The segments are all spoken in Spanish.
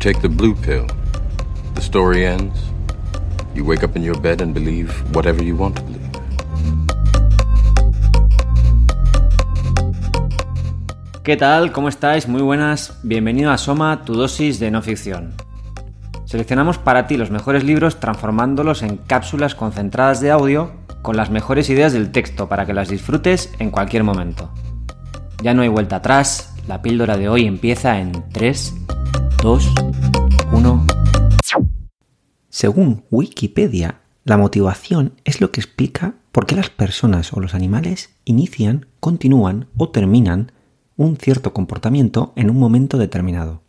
Take the blue pill. The story ends. You wake up in your bed and believe whatever you want to believe. ¿Qué tal? ¿Cómo estáis? Muy buenas. Bienvenido a Soma, tu dosis de no ficción. Seleccionamos para ti los mejores libros transformándolos en cápsulas concentradas de audio con las mejores ideas del texto para que las disfrutes en cualquier momento. Ya no hay vuelta atrás, la píldora de hoy empieza en 3, 2, 1. Según Wikipedia, la motivación es lo que explica por qué las personas o los animales inician, continúan o terminan un cierto comportamiento en un momento determinado.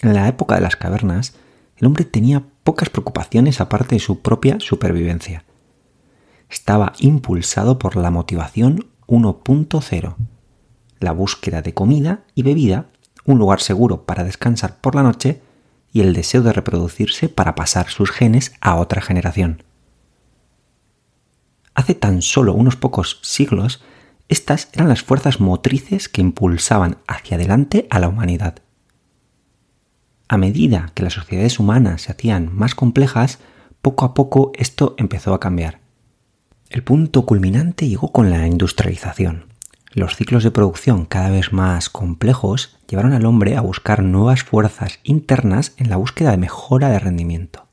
En la época de las cavernas, el hombre tenía pocas preocupaciones aparte de su propia supervivencia. Estaba impulsado por la motivación 1.0, la búsqueda de comida y bebida, un lugar seguro para descansar por la noche y el deseo de reproducirse para pasar sus genes a otra generación. Hace tan solo unos pocos siglos, estas eran las fuerzas motrices que impulsaban hacia adelante a la humanidad. A medida que las sociedades humanas se hacían más complejas, poco a poco esto empezó a cambiar. El punto culminante llegó con la industrialización. Los ciclos de producción cada vez más complejos llevaron al hombre a buscar nuevas fuerzas internas en la búsqueda de mejora de rendimiento.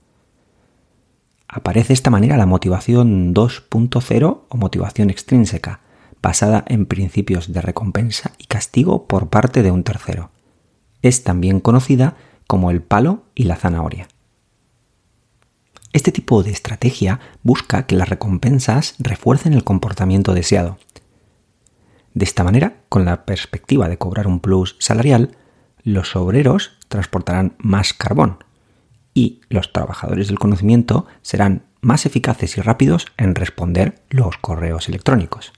Aparece de esta manera la motivación 2.0 o motivación extrínseca, basada en principios de recompensa y castigo por parte de un tercero. Es también conocida como el palo y la zanahoria. Este tipo de estrategia busca que las recompensas refuercen el comportamiento deseado. De esta manera, con la perspectiva de cobrar un plus salarial, los obreros transportarán más carbón y los trabajadores del conocimiento serán más eficaces y rápidos en responder los correos electrónicos.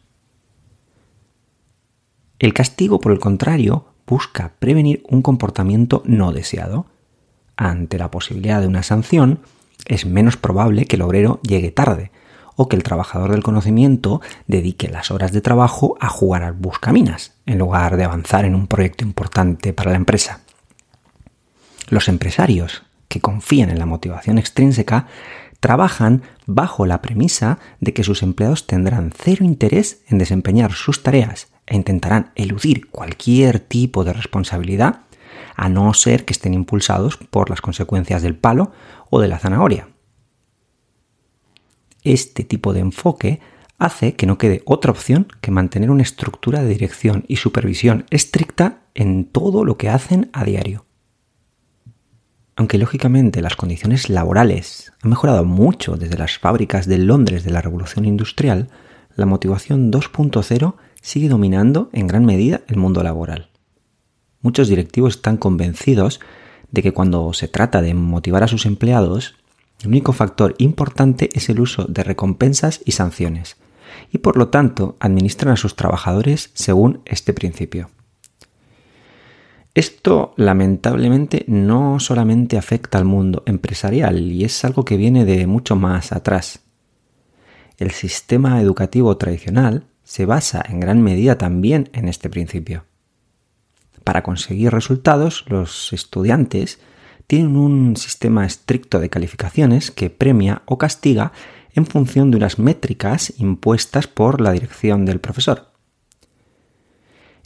El castigo, por el contrario, busca prevenir un comportamiento no deseado. Ante la posibilidad de una sanción, es menos probable que el obrero llegue tarde o que el trabajador del conocimiento dedique las horas de trabajo a jugar al buscaminas, en lugar de avanzar en un proyecto importante para la empresa. Los empresarios que confían en la motivación extrínseca trabajan bajo la premisa de que sus empleados tendrán cero interés en desempeñar sus tareas e intentarán eludir cualquier tipo de responsabilidad a no ser que estén impulsados por las consecuencias del palo o de la zanahoria. Este tipo de enfoque hace que no quede otra opción que mantener una estructura de dirección y supervisión estricta en todo lo que hacen a diario. Aunque lógicamente las condiciones laborales han mejorado mucho desde las fábricas de Londres de la Revolución Industrial, la motivación 2.0 sigue dominando en gran medida el mundo laboral. Muchos directivos están convencidos de que cuando se trata de motivar a sus empleados, el único factor importante es el uso de recompensas y sanciones, y por lo tanto administran a sus trabajadores según este principio. Esto lamentablemente no solamente afecta al mundo empresarial y es algo que viene de mucho más atrás. El sistema educativo tradicional se basa en gran medida también en este principio. Para conseguir resultados, los estudiantes tienen un sistema estricto de calificaciones que premia o castiga en función de unas métricas impuestas por la dirección del profesor.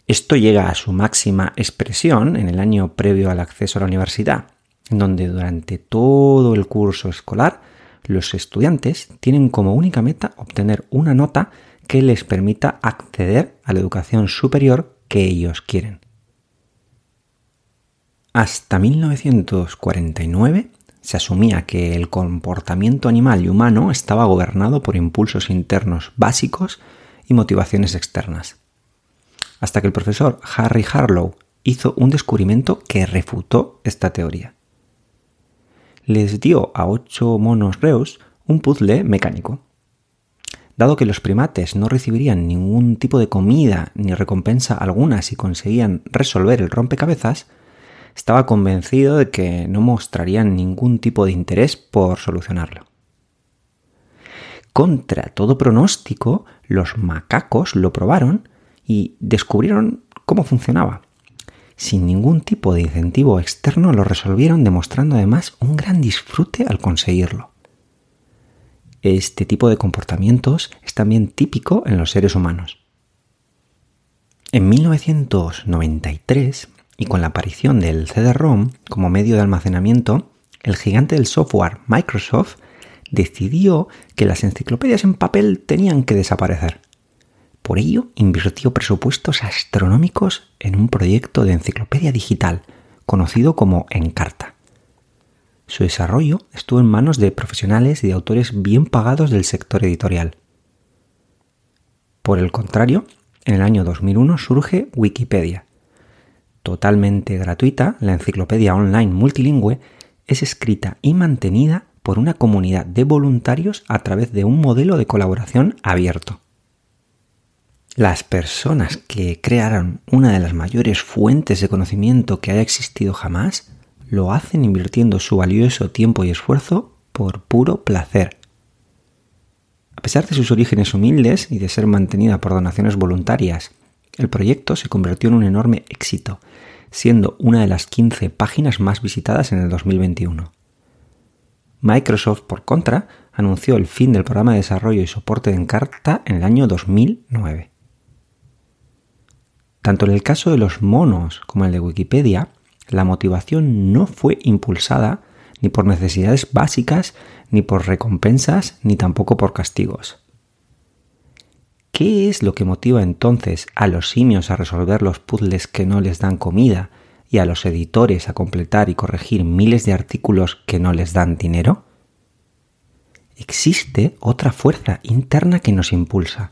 Esto llega a su máxima expresión en el año previo al acceso a la universidad, donde durante todo el curso escolar los estudiantes tienen como única meta obtener una nota que les permita acceder a la educación superior que ellos quieren. Hasta 1949 se asumía que el comportamiento animal y humano estaba gobernado por impulsos internos básicos y motivaciones externas. Hasta que el profesor Harry Harlow hizo un descubrimiento que refutó esta teoría. Les dio a ocho monos reus un puzzle mecánico Dado que los primates no recibirían ningún tipo de comida ni recompensa alguna si conseguían resolver el rompecabezas, estaba convencido de que no mostrarían ningún tipo de interés por solucionarlo. Contra todo pronóstico, los macacos lo probaron y descubrieron cómo funcionaba. sin ningún tipo de incentivo externo lo resolvieron demostrando además un gran disfrute al conseguirlo. Este tipo de comportamientos es también típico en los seres humanos. En 1993, y con la aparición del CD-ROM como medio de almacenamiento, el gigante del software Microsoft decidió que las enciclopedias en papel tenían que desaparecer. Por ello, invirtió presupuestos astronómicos en un proyecto de enciclopedia digital, conocido como Encarta. Su desarrollo estuvo en manos de profesionales y de autores bien pagados del sector editorial. Por el contrario, en el año 2001 surge Wikipedia. Totalmente gratuita, la enciclopedia online multilingüe es escrita y mantenida por una comunidad de voluntarios a través de un modelo de colaboración abierto. Las personas que crearon una de las mayores fuentes de conocimiento que haya existido jamás lo hacen invirtiendo su valioso tiempo y esfuerzo por puro placer. A pesar de sus orígenes humildes y de ser mantenida por donaciones voluntarias, el proyecto se convirtió en un enorme éxito, siendo una de las 15 páginas más visitadas en el 2021. Microsoft, por contra, anunció el fin del programa de desarrollo y soporte de Encarta en el año 2009. Tanto en el caso de los monos como en el de Wikipedia, la motivación no fue impulsada ni por necesidades básicas, ni por recompensas, ni tampoco por castigos. ¿Qué es lo que motiva entonces a los simios a resolver los puzzles que no les dan comida y a los editores a completar y corregir miles de artículos que no les dan dinero? Existe otra fuerza interna que nos impulsa,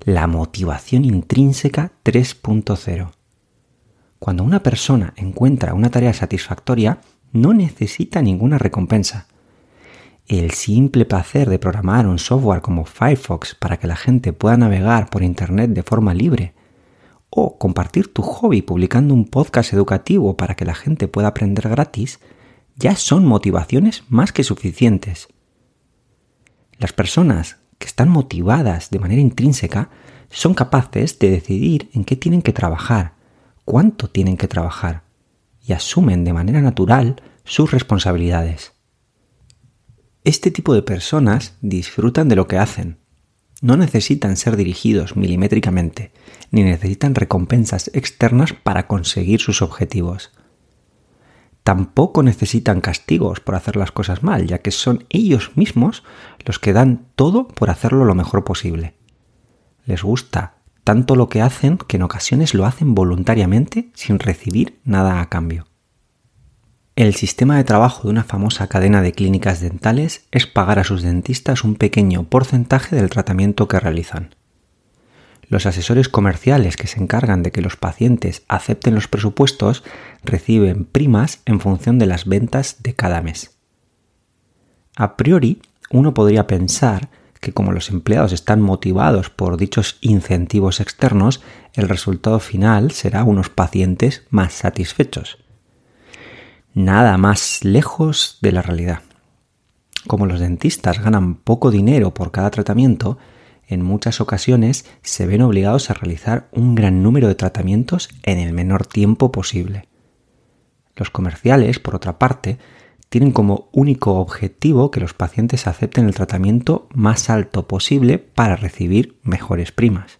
la motivación intrínseca 3.0. Cuando una persona encuentra una tarea satisfactoria, no necesita ninguna recompensa. El simple placer de programar un software como Firefox para que la gente pueda navegar por Internet de forma libre, o compartir tu hobby publicando un podcast educativo para que la gente pueda aprender gratis, ya son motivaciones más que suficientes. Las personas que están motivadas de manera intrínseca son capaces de decidir en qué tienen que trabajar, cuánto tienen que trabajar y asumen de manera natural sus responsabilidades. Este tipo de personas disfrutan de lo que hacen. No necesitan ser dirigidos milimétricamente, ni necesitan recompensas externas para conseguir sus objetivos. Tampoco necesitan castigos por hacer las cosas mal, ya que son ellos mismos los que dan todo por hacerlo lo mejor posible. Les gusta tanto lo que hacen que en ocasiones lo hacen voluntariamente sin recibir nada a cambio. El sistema de trabajo de una famosa cadena de clínicas dentales es pagar a sus dentistas un pequeño porcentaje del tratamiento que realizan. Los asesores comerciales que se encargan de que los pacientes acepten los presupuestos reciben primas en función de las ventas de cada mes. A priori, uno podría pensar que como los empleados están motivados por dichos incentivos externos, el resultado final será unos pacientes más satisfechos. Nada más lejos de la realidad. Como los dentistas ganan poco dinero por cada tratamiento, en muchas ocasiones se ven obligados a realizar un gran número de tratamientos en el menor tiempo posible. Los comerciales, por otra parte, tienen como único objetivo que los pacientes acepten el tratamiento más alto posible para recibir mejores primas.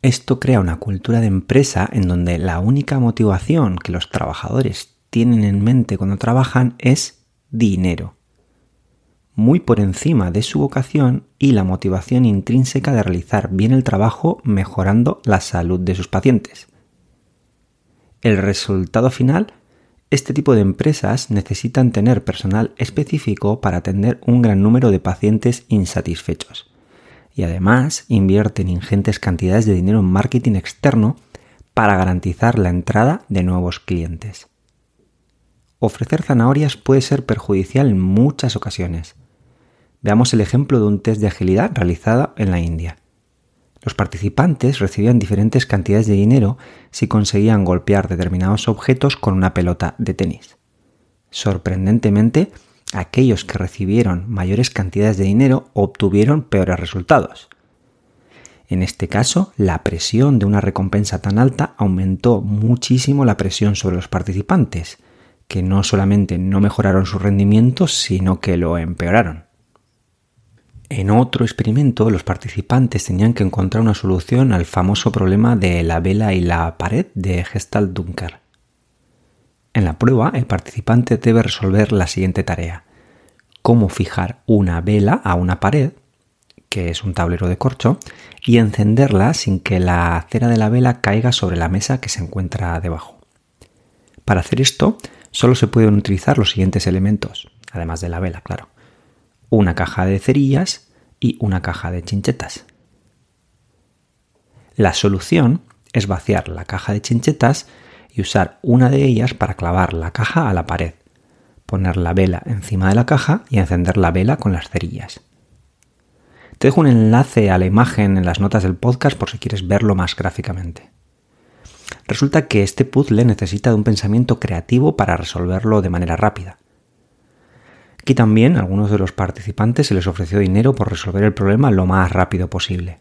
Esto crea una cultura de empresa en donde la única motivación que los trabajadores tienen en mente cuando trabajan es dinero, muy por encima de su vocación y la motivación intrínseca de realizar bien el trabajo mejorando la salud de sus pacientes. El resultado final este tipo de empresas necesitan tener personal específico para atender un gran número de pacientes insatisfechos. Y además invierten ingentes cantidades de dinero en marketing externo para garantizar la entrada de nuevos clientes. Ofrecer zanahorias puede ser perjudicial en muchas ocasiones. Veamos el ejemplo de un test de agilidad realizado en la India. Los participantes recibían diferentes cantidades de dinero si conseguían golpear determinados objetos con una pelota de tenis. Sorprendentemente, aquellos que recibieron mayores cantidades de dinero obtuvieron peores resultados. En este caso, la presión de una recompensa tan alta aumentó muchísimo la presión sobre los participantes, que no solamente no mejoraron su rendimiento, sino que lo empeoraron. En otro experimento, los participantes tenían que encontrar una solución al famoso problema de la vela y la pared de Gestalt-Dunker. En la prueba, el participante debe resolver la siguiente tarea. Cómo fijar una vela a una pared, que es un tablero de corcho, y encenderla sin que la cera de la vela caiga sobre la mesa que se encuentra debajo. Para hacer esto, solo se pueden utilizar los siguientes elementos, además de la vela, claro una caja de cerillas y una caja de chinchetas. La solución es vaciar la caja de chinchetas y usar una de ellas para clavar la caja a la pared, poner la vela encima de la caja y encender la vela con las cerillas. Te dejo un enlace a la imagen en las notas del podcast por si quieres verlo más gráficamente. Resulta que este puzzle necesita de un pensamiento creativo para resolverlo de manera rápida. Aquí también a algunos de los participantes se les ofreció dinero por resolver el problema lo más rápido posible.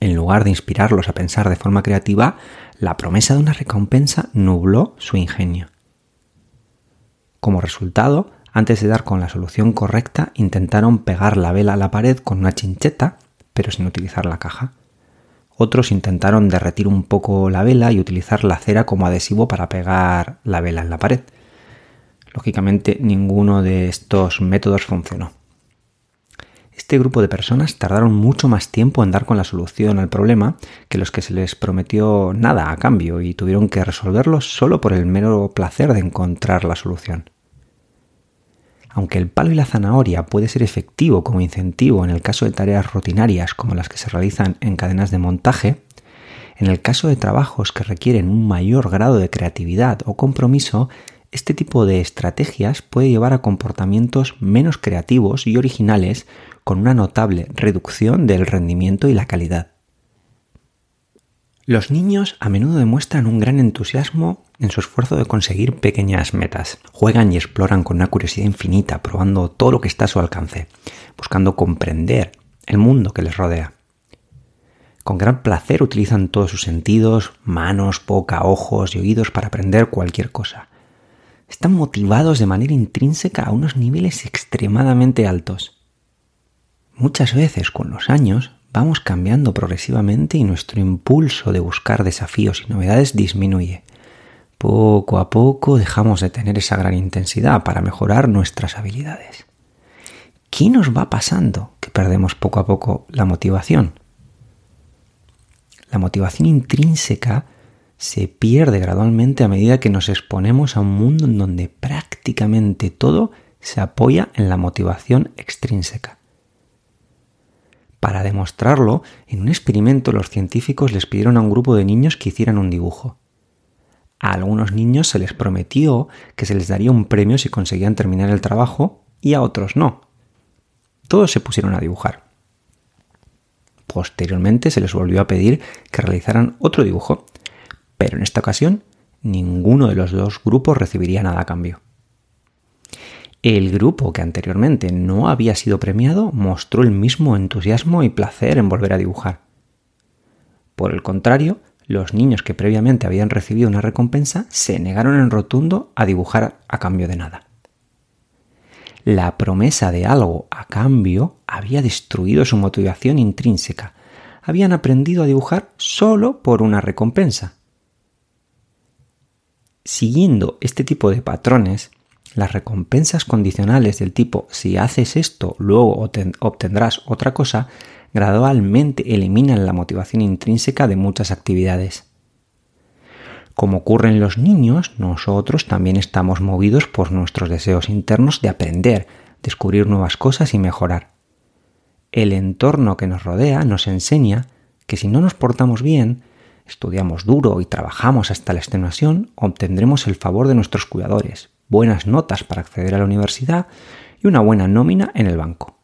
En lugar de inspirarlos a pensar de forma creativa, la promesa de una recompensa nubló su ingenio. Como resultado, antes de dar con la solución correcta, intentaron pegar la vela a la pared con una chincheta, pero sin utilizar la caja. Otros intentaron derretir un poco la vela y utilizar la cera como adhesivo para pegar la vela en la pared. Lógicamente ninguno de estos métodos funcionó. Este grupo de personas tardaron mucho más tiempo en dar con la solución al problema que los que se les prometió nada a cambio y tuvieron que resolverlo solo por el mero placer de encontrar la solución. Aunque el palo y la zanahoria puede ser efectivo como incentivo en el caso de tareas rutinarias como las que se realizan en cadenas de montaje, en el caso de trabajos que requieren un mayor grado de creatividad o compromiso, este tipo de estrategias puede llevar a comportamientos menos creativos y originales con una notable reducción del rendimiento y la calidad. Los niños a menudo demuestran un gran entusiasmo en su esfuerzo de conseguir pequeñas metas. Juegan y exploran con una curiosidad infinita, probando todo lo que está a su alcance, buscando comprender el mundo que les rodea. Con gran placer utilizan todos sus sentidos, manos, boca, ojos y oídos para aprender cualquier cosa están motivados de manera intrínseca a unos niveles extremadamente altos. Muchas veces con los años vamos cambiando progresivamente y nuestro impulso de buscar desafíos y novedades disminuye. Poco a poco dejamos de tener esa gran intensidad para mejorar nuestras habilidades. ¿Qué nos va pasando que perdemos poco a poco la motivación? La motivación intrínseca se pierde gradualmente a medida que nos exponemos a un mundo en donde prácticamente todo se apoya en la motivación extrínseca. Para demostrarlo, en un experimento los científicos les pidieron a un grupo de niños que hicieran un dibujo. A algunos niños se les prometió que se les daría un premio si conseguían terminar el trabajo y a otros no. Todos se pusieron a dibujar. Posteriormente se les volvió a pedir que realizaran otro dibujo pero en esta ocasión ninguno de los dos grupos recibiría nada a cambio. El grupo que anteriormente no había sido premiado mostró el mismo entusiasmo y placer en volver a dibujar. Por el contrario, los niños que previamente habían recibido una recompensa se negaron en rotundo a dibujar a cambio de nada. La promesa de algo a cambio había destruido su motivación intrínseca. Habían aprendido a dibujar solo por una recompensa. Siguiendo este tipo de patrones, las recompensas condicionales del tipo si haces esto luego obtendrás otra cosa gradualmente eliminan la motivación intrínseca de muchas actividades. Como ocurre en los niños, nosotros también estamos movidos por nuestros deseos internos de aprender, descubrir nuevas cosas y mejorar. El entorno que nos rodea nos enseña que si no nos portamos bien, estudiamos duro y trabajamos hasta la extenuación, obtendremos el favor de nuestros cuidadores, buenas notas para acceder a la universidad y una buena nómina en el banco.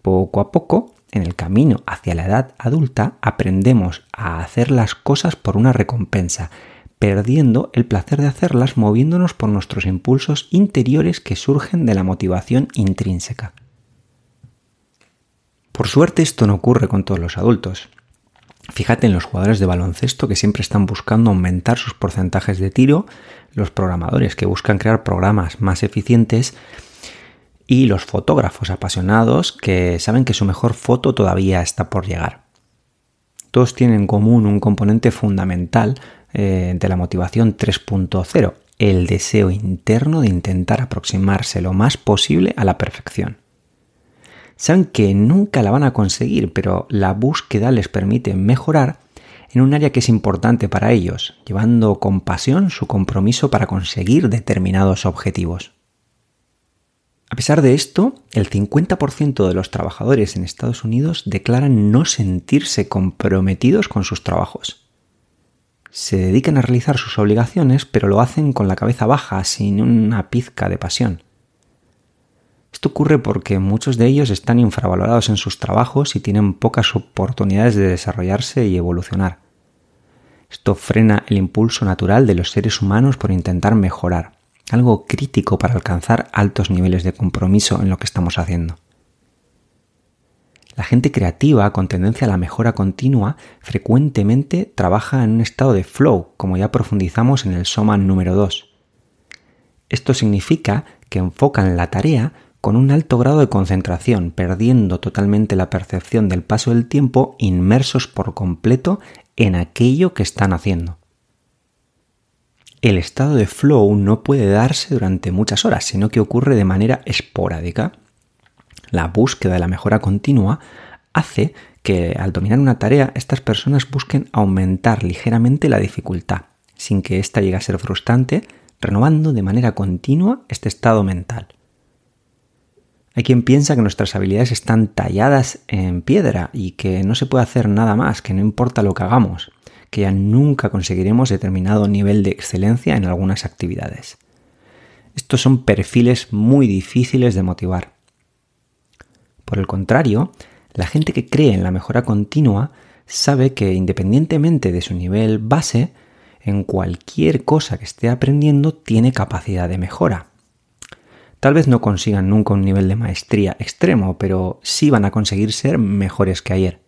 Poco a poco, en el camino hacia la edad adulta, aprendemos a hacer las cosas por una recompensa, perdiendo el placer de hacerlas moviéndonos por nuestros impulsos interiores que surgen de la motivación intrínseca. Por suerte esto no ocurre con todos los adultos. Fíjate en los jugadores de baloncesto que siempre están buscando aumentar sus porcentajes de tiro, los programadores que buscan crear programas más eficientes y los fotógrafos apasionados que saben que su mejor foto todavía está por llegar. Todos tienen en común un componente fundamental eh, de la motivación 3.0, el deseo interno de intentar aproximarse lo más posible a la perfección. Saben que nunca la van a conseguir, pero la búsqueda les permite mejorar en un área que es importante para ellos, llevando con pasión su compromiso para conseguir determinados objetivos. A pesar de esto, el 50% de los trabajadores en Estados Unidos declaran no sentirse comprometidos con sus trabajos. Se dedican a realizar sus obligaciones, pero lo hacen con la cabeza baja, sin una pizca de pasión. Esto ocurre porque muchos de ellos están infravalorados en sus trabajos y tienen pocas oportunidades de desarrollarse y evolucionar. Esto frena el impulso natural de los seres humanos por intentar mejorar, algo crítico para alcanzar altos niveles de compromiso en lo que estamos haciendo. La gente creativa con tendencia a la mejora continua frecuentemente trabaja en un estado de flow, como ya profundizamos en el Soma número 2. Esto significa que enfocan la tarea con un alto grado de concentración, perdiendo totalmente la percepción del paso del tiempo, inmersos por completo en aquello que están haciendo. El estado de flow no puede darse durante muchas horas, sino que ocurre de manera esporádica. La búsqueda de la mejora continua hace que al dominar una tarea estas personas busquen aumentar ligeramente la dificultad, sin que ésta llegue a ser frustrante, renovando de manera continua este estado mental. Hay quien piensa que nuestras habilidades están talladas en piedra y que no se puede hacer nada más, que no importa lo que hagamos, que ya nunca conseguiremos determinado nivel de excelencia en algunas actividades. Estos son perfiles muy difíciles de motivar. Por el contrario, la gente que cree en la mejora continua sabe que independientemente de su nivel base, en cualquier cosa que esté aprendiendo tiene capacidad de mejora. Tal vez no consigan nunca un nivel de maestría extremo, pero sí van a conseguir ser mejores que ayer.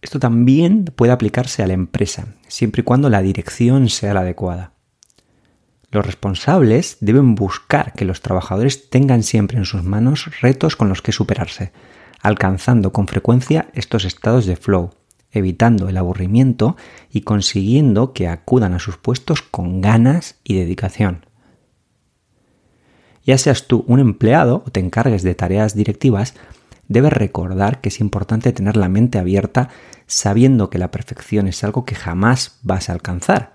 Esto también puede aplicarse a la empresa, siempre y cuando la dirección sea la adecuada. Los responsables deben buscar que los trabajadores tengan siempre en sus manos retos con los que superarse, alcanzando con frecuencia estos estados de flow, evitando el aburrimiento y consiguiendo que acudan a sus puestos con ganas y dedicación. Ya seas tú un empleado o te encargues de tareas directivas, debes recordar que es importante tener la mente abierta sabiendo que la perfección es algo que jamás vas a alcanzar.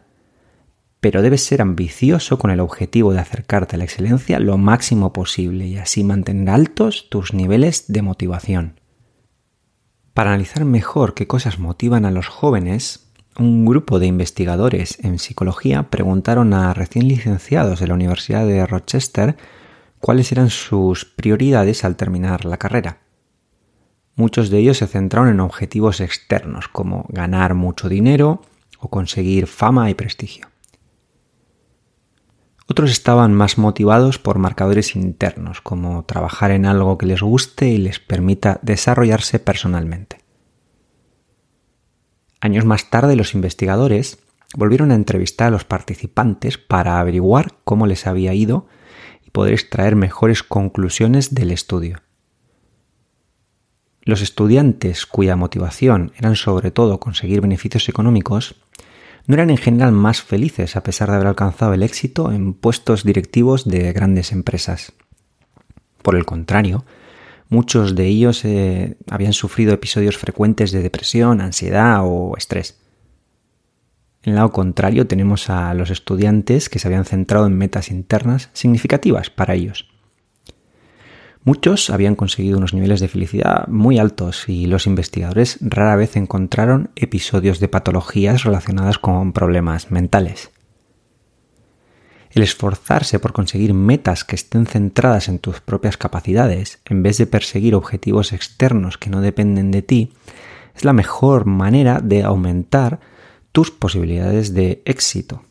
Pero debes ser ambicioso con el objetivo de acercarte a la excelencia lo máximo posible y así mantener altos tus niveles de motivación. Para analizar mejor qué cosas motivan a los jóvenes, un grupo de investigadores en psicología preguntaron a recién licenciados de la Universidad de Rochester cuáles eran sus prioridades al terminar la carrera. Muchos de ellos se centraron en objetivos externos como ganar mucho dinero o conseguir fama y prestigio. Otros estaban más motivados por marcadores internos, como trabajar en algo que les guste y les permita desarrollarse personalmente. Años más tarde los investigadores volvieron a entrevistar a los participantes para averiguar cómo les había ido poder extraer mejores conclusiones del estudio. Los estudiantes cuya motivación eran sobre todo conseguir beneficios económicos no eran en general más felices a pesar de haber alcanzado el éxito en puestos directivos de grandes empresas. Por el contrario, muchos de ellos eh, habían sufrido episodios frecuentes de depresión, ansiedad o estrés. En lado contrario tenemos a los estudiantes que se habían centrado en metas internas significativas para ellos. Muchos habían conseguido unos niveles de felicidad muy altos y los investigadores rara vez encontraron episodios de patologías relacionadas con problemas mentales. El esforzarse por conseguir metas que estén centradas en tus propias capacidades, en vez de perseguir objetivos externos que no dependen de ti, es la mejor manera de aumentar tus posibilidades de éxito.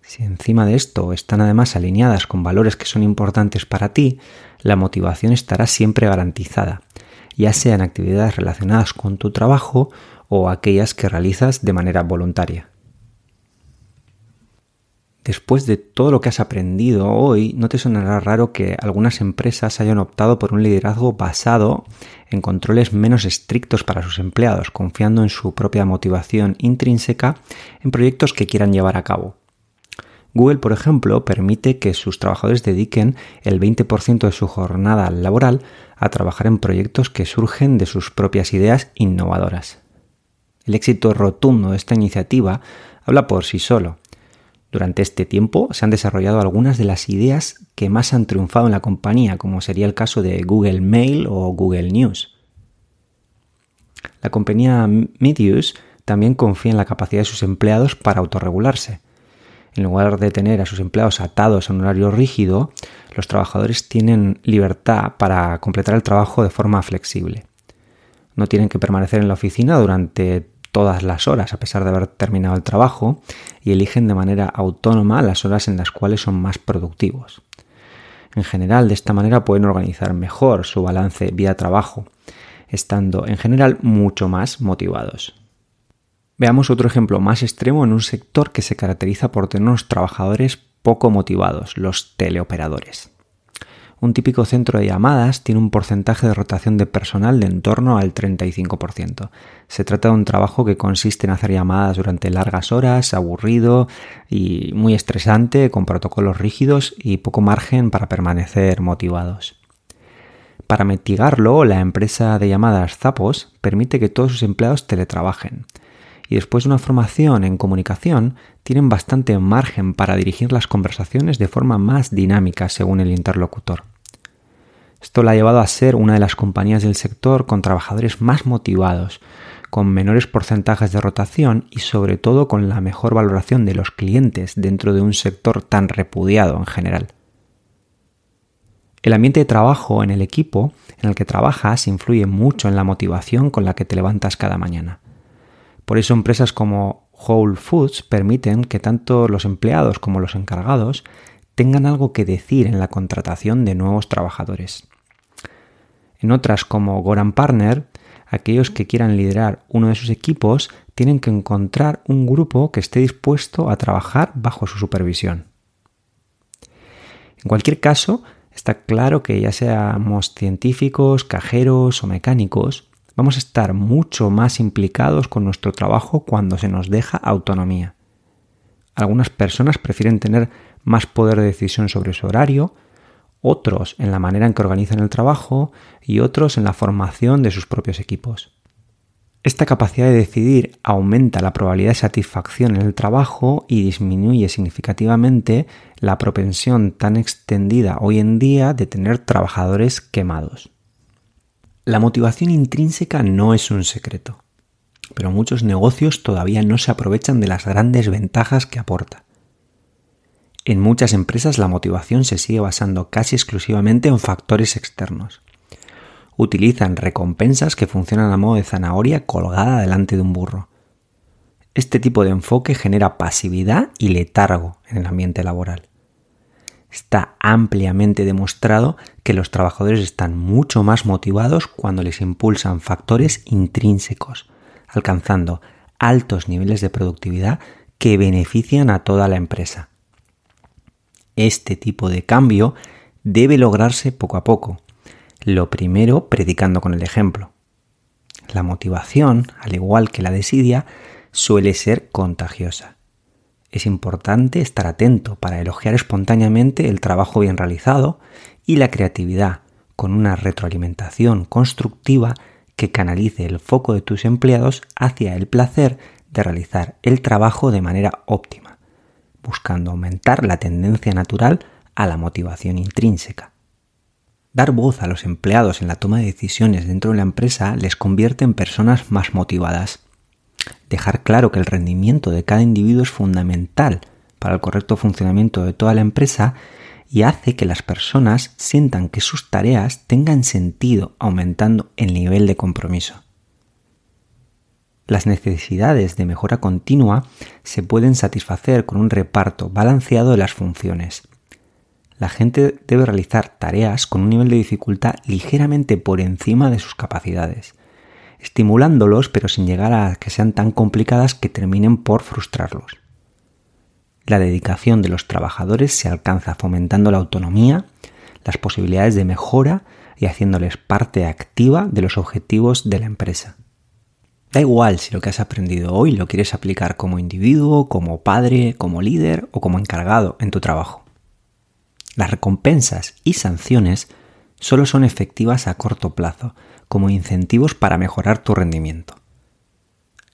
Si encima de esto están además alineadas con valores que son importantes para ti, la motivación estará siempre garantizada, ya sean actividades relacionadas con tu trabajo o aquellas que realizas de manera voluntaria. Después de todo lo que has aprendido hoy, no te sonará raro que algunas empresas hayan optado por un liderazgo basado en controles menos estrictos para sus empleados, confiando en su propia motivación intrínseca en proyectos que quieran llevar a cabo. Google, por ejemplo, permite que sus trabajadores dediquen el 20% de su jornada laboral a trabajar en proyectos que surgen de sus propias ideas innovadoras. El éxito rotundo de esta iniciativa habla por sí solo durante este tiempo se han desarrollado algunas de las ideas que más han triunfado en la compañía, como sería el caso de Google Mail o Google News. La compañía Medius también confía en la capacidad de sus empleados para autorregularse. En lugar de tener a sus empleados atados a un horario rígido, los trabajadores tienen libertad para completar el trabajo de forma flexible. No tienen que permanecer en la oficina durante todas las horas a pesar de haber terminado el trabajo y eligen de manera autónoma las horas en las cuales son más productivos. En general, de esta manera pueden organizar mejor su balance vida-trabajo, estando en general mucho más motivados. Veamos otro ejemplo más extremo en un sector que se caracteriza por tener unos trabajadores poco motivados, los teleoperadores. Un típico centro de llamadas tiene un porcentaje de rotación de personal de en torno al 35%. Se trata de un trabajo que consiste en hacer llamadas durante largas horas, aburrido y muy estresante, con protocolos rígidos y poco margen para permanecer motivados. Para mitigarlo, la empresa de llamadas Zapos permite que todos sus empleados teletrabajen y después de una formación en comunicación tienen bastante margen para dirigir las conversaciones de forma más dinámica según el interlocutor. Esto la ha llevado a ser una de las compañías del sector con trabajadores más motivados, con menores porcentajes de rotación y sobre todo con la mejor valoración de los clientes dentro de un sector tan repudiado en general. El ambiente de trabajo en el equipo en el que trabajas influye mucho en la motivación con la que te levantas cada mañana. Por eso empresas como Whole Foods permiten que tanto los empleados como los encargados tengan algo que decir en la contratación de nuevos trabajadores. En otras como Goran Partner, aquellos que quieran liderar uno de sus equipos tienen que encontrar un grupo que esté dispuesto a trabajar bajo su supervisión. En cualquier caso, está claro que ya seamos científicos, cajeros o mecánicos, vamos a estar mucho más implicados con nuestro trabajo cuando se nos deja autonomía. Algunas personas prefieren tener más poder de decisión sobre su horario, otros en la manera en que organizan el trabajo y otros en la formación de sus propios equipos. Esta capacidad de decidir aumenta la probabilidad de satisfacción en el trabajo y disminuye significativamente la propensión tan extendida hoy en día de tener trabajadores quemados. La motivación intrínseca no es un secreto, pero muchos negocios todavía no se aprovechan de las grandes ventajas que aporta. En muchas empresas la motivación se sigue basando casi exclusivamente en factores externos. Utilizan recompensas que funcionan a modo de zanahoria colgada delante de un burro. Este tipo de enfoque genera pasividad y letargo en el ambiente laboral. Está ampliamente demostrado que los trabajadores están mucho más motivados cuando les impulsan factores intrínsecos, alcanzando altos niveles de productividad que benefician a toda la empresa. Este tipo de cambio debe lograrse poco a poco. Lo primero, predicando con el ejemplo. La motivación, al igual que la desidia, suele ser contagiosa es importante estar atento para elogiar espontáneamente el trabajo bien realizado y la creatividad, con una retroalimentación constructiva que canalice el foco de tus empleados hacia el placer de realizar el trabajo de manera óptima, buscando aumentar la tendencia natural a la motivación intrínseca. Dar voz a los empleados en la toma de decisiones dentro de la empresa les convierte en personas más motivadas dejar claro que el rendimiento de cada individuo es fundamental para el correcto funcionamiento de toda la empresa y hace que las personas sientan que sus tareas tengan sentido aumentando el nivel de compromiso. las necesidades de mejora continua se pueden satisfacer con un reparto balanceado de las funciones. La gente debe realizar tareas con un nivel de dificultad ligeramente por encima de sus capacidades, estimulándolos pero sin llegar a que sean tan complicadas que terminen por frustrarlos. La dedicación de los trabajadores se alcanza fomentando la autonomía, las posibilidades de mejora y haciéndoles parte activa de los objetivos de la empresa. Da igual si lo que has aprendido hoy lo quieres aplicar como individuo, como padre, como líder o como encargado en tu trabajo. Las recompensas y sanciones solo son efectivas a corto plazo, como incentivos para mejorar tu rendimiento.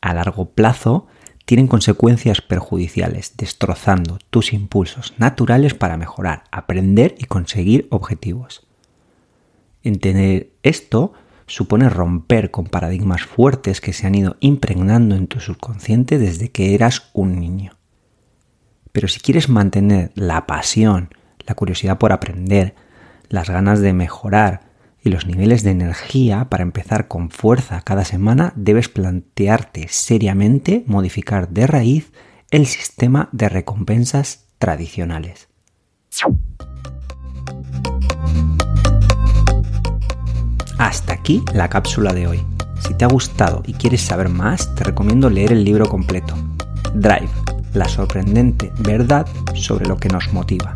A largo plazo, tienen consecuencias perjudiciales, destrozando tus impulsos naturales para mejorar, aprender y conseguir objetivos. Entender esto supone romper con paradigmas fuertes que se han ido impregnando en tu subconsciente desde que eras un niño. Pero si quieres mantener la pasión, la curiosidad por aprender, las ganas de mejorar y los niveles de energía para empezar con fuerza cada semana, debes plantearte seriamente modificar de raíz el sistema de recompensas tradicionales. Hasta aquí la cápsula de hoy. Si te ha gustado y quieres saber más, te recomiendo leer el libro completo. Drive, la sorprendente verdad sobre lo que nos motiva,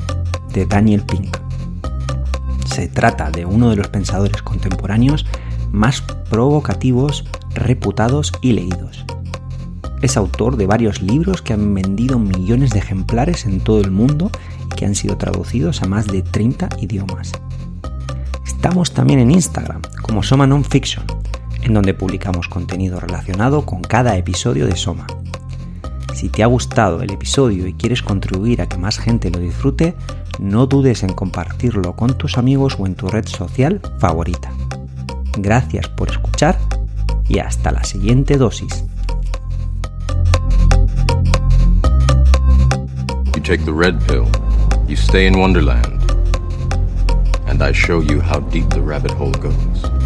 de Daniel Pink. Se trata de uno de los pensadores contemporáneos más provocativos, reputados y leídos. Es autor de varios libros que han vendido millones de ejemplares en todo el mundo y que han sido traducidos a más de 30 idiomas. Estamos también en Instagram como Soma Nonfiction, en donde publicamos contenido relacionado con cada episodio de Soma. Si te ha gustado el episodio y quieres contribuir a que más gente lo disfrute, no dudes en compartirlo con tus amigos o en tu red social favorita. Gracias por escuchar y hasta la siguiente dosis. You take the red pill, you stay in Wonderland. and I show you how deep the rabbit hole goes.